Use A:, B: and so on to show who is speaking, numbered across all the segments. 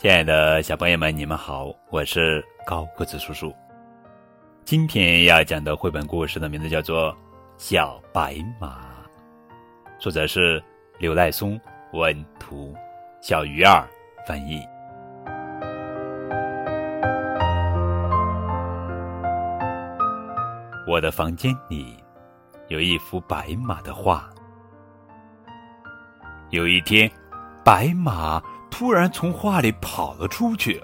A: 亲爱的小朋友们，你们好，我是高个子叔叔。今天要讲的绘本故事的名字叫做《小白马》，作者是刘赖松，文图，小鱼儿翻译。我的房间里有一幅白马的画。有一天，白马。突然从画里跑了出去，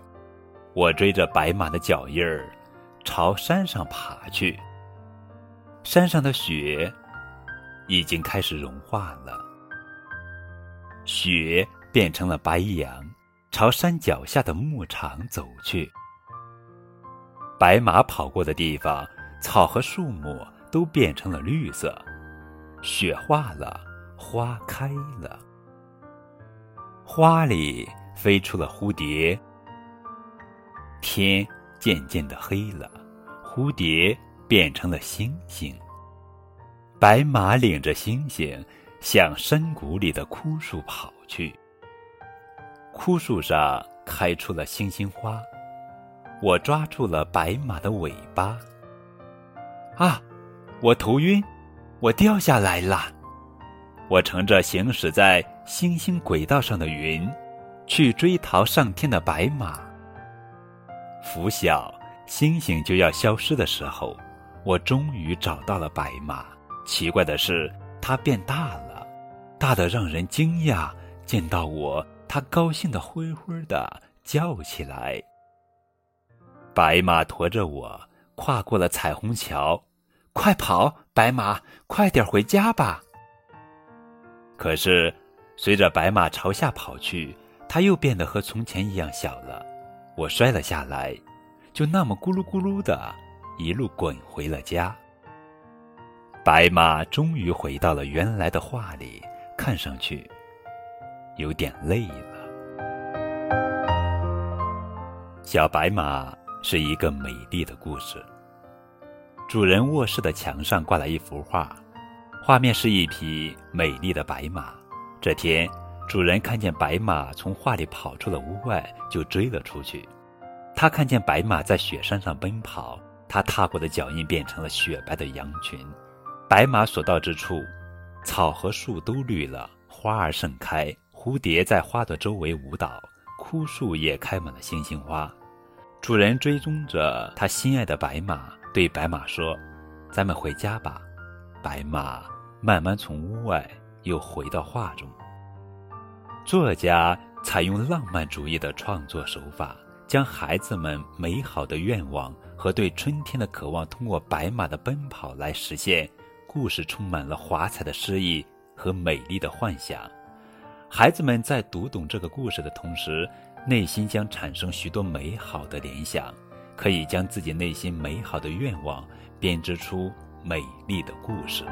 A: 我追着白马的脚印儿，朝山上爬去。山上的雪已经开始融化了，雪变成了白杨，朝山脚下的牧场走去。白马跑过的地方，草和树木都变成了绿色，雪化了，花开了。花里飞出了蝴蝶，天渐渐的黑了，蝴蝶变成了星星。白马领着星星向山谷里的枯树跑去。枯树上开出了星星花，我抓住了白马的尾巴。啊，我头晕，我掉下来了。我乘着行驶在星星轨道上的云，去追逃上天的白马。拂晓，星星就要消失的时候，我终于找到了白马。奇怪的是，它变大了，大的让人惊讶。见到我，它高兴的灰灰的叫起来。白马驮着我跨过了彩虹桥，快跑，白马，快点回家吧！可是，随着白马朝下跑去，它又变得和从前一样小了。我摔了下来，就那么咕噜咕噜的，一路滚回了家。白马终于回到了原来的画里，看上去有点累了。小白马是一个美丽的故事。主人卧室的墙上挂了一幅画。画面是一匹美丽的白马。这天，主人看见白马从画里跑出了屋外，就追了出去。他看见白马在雪山上奔跑，他踏过的脚印变成了雪白的羊群。白马所到之处，草和树都绿了，花儿盛开，蝴蝶在花的周围舞蹈，枯树也开满了星星花。主人追踪着他心爱的白马，对白马说：“咱们回家吧。”白马。慢慢从屋外又回到画中。作家采用浪漫主义的创作手法，将孩子们美好的愿望和对春天的渴望，通过白马的奔跑来实现。故事充满了华彩的诗意和美丽的幻想。孩子们在读懂这个故事的同时，内心将产生许多美好的联想，可以将自己内心美好的愿望编织出美丽的故事。